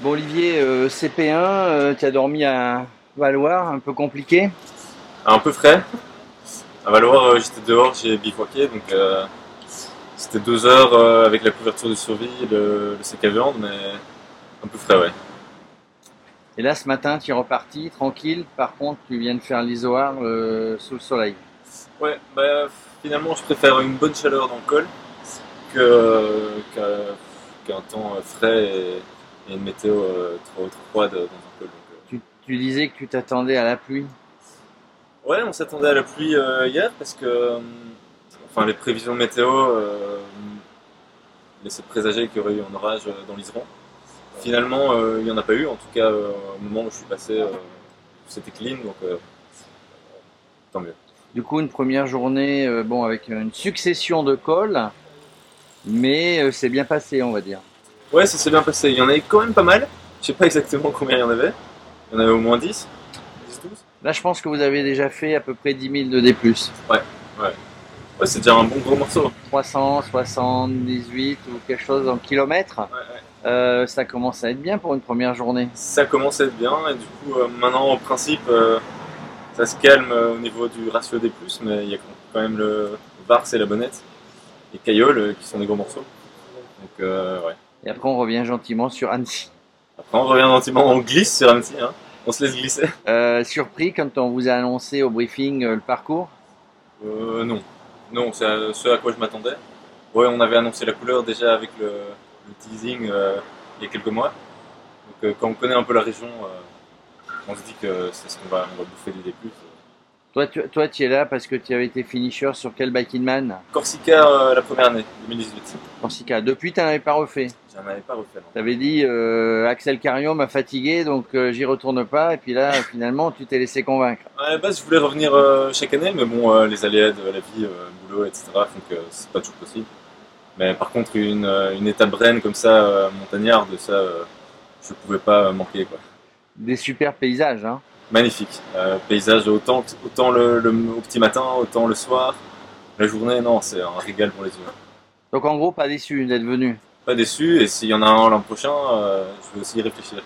Bon Olivier, euh, CP1, euh, tu as dormi à Valoir, un peu compliqué Un peu frais. À Valoir, euh, j'étais dehors, j'ai bivouaqué, donc euh, c'était deux heures euh, avec la couverture de survie, le, le sec à viande, mais un peu frais, ouais. Et là ce matin tu es reparti, tranquille, par contre tu viens de faire l'isoar euh, sous le soleil. Ouais, bah finalement, je préfère une bonne chaleur dans le col que- qu'un temps euh, frais et, et une météo euh, trop, trop froide dans un col. euh. Tu, tu disais que tu t'attendais à la pluie. Ouais, on s'attendait à la pluie hier parce que enfin, les prévisions météo euh, laissaient présager qu'il y aurait eu un orage dans l'Iseran. Finalement, euh, il n'y en a pas eu. En tout cas, euh, au moment où je suis passé, c'était clean, donc tant mieux. Du coup une première journée, euh, bon avec une succession de cols, mais euh, c'est bien passé on va dire. Ouais, ça s'est bien passé. Il y en avait quand même pas mal. Je sais pas exactement combien il y en avait. Il y en avait au moins 10. 10, 12. Là je pense que vous avez déjà fait à peu près 10 000 de D+. Ouais, c'est déjà un bon gros morceau. 378 ou quelque chose en kilomètres. Ouais, ouais. Euh, ça commence à être bien pour une première journée. Ça commence à être bien et du coup maintenant en principe ça se calme euh, au niveau du ratio des plus mais il y a quand même le Vars et la Bonnette et Caillol euh, qui sont des gros morceaux. Donc euh, ouais. Et après on revient gentiment sur Annecy. Après on revient gentiment, on glisse sur Annecy, hein. on se laisse glisser. Euh, surpris quand on vous a annoncé au briefing le parcours? Euh, non, non c'est ce à quoi je m'attendais. Ouais on avait annoncé la couleur déjà avec le, le teasing il y a quelques mois. Donc quand on connaît un peu la région, on se dit que c'est ce qu'on va, on va bouffer des D+. Toi tu, toi, es là parce que tu avais été finisher sur quel Bike in Man? Corsica euh, la première année, 2018. Corsica. Depuis, tu n'en avais pas refait? J'en avais pas refait. Tu avais dit euh, Axel Cario m'a fatigué donc euh, j'y retourne pas. Et puis là, finalement, tu t'es laissé convaincre. À la base, je voulais revenir chaque année, mais bon, les aléas de la vie, euh, boulot, etc., font que c'est pas toujours possible. Mais par contre, une, une étape Rennes comme ça, montagnarde, ça, je pouvais pas manquer. Quoi. Des super paysages. Hein. Magnifique. Euh, paysage autant, autant le, le- au petit matin, autant le soir. La journée, non, c'est un régal pour les yeux. Donc en gros, pas déçu d'être venu. Pas déçu, et s'il y en a un l'an prochain, euh, je vais aussi y réfléchir.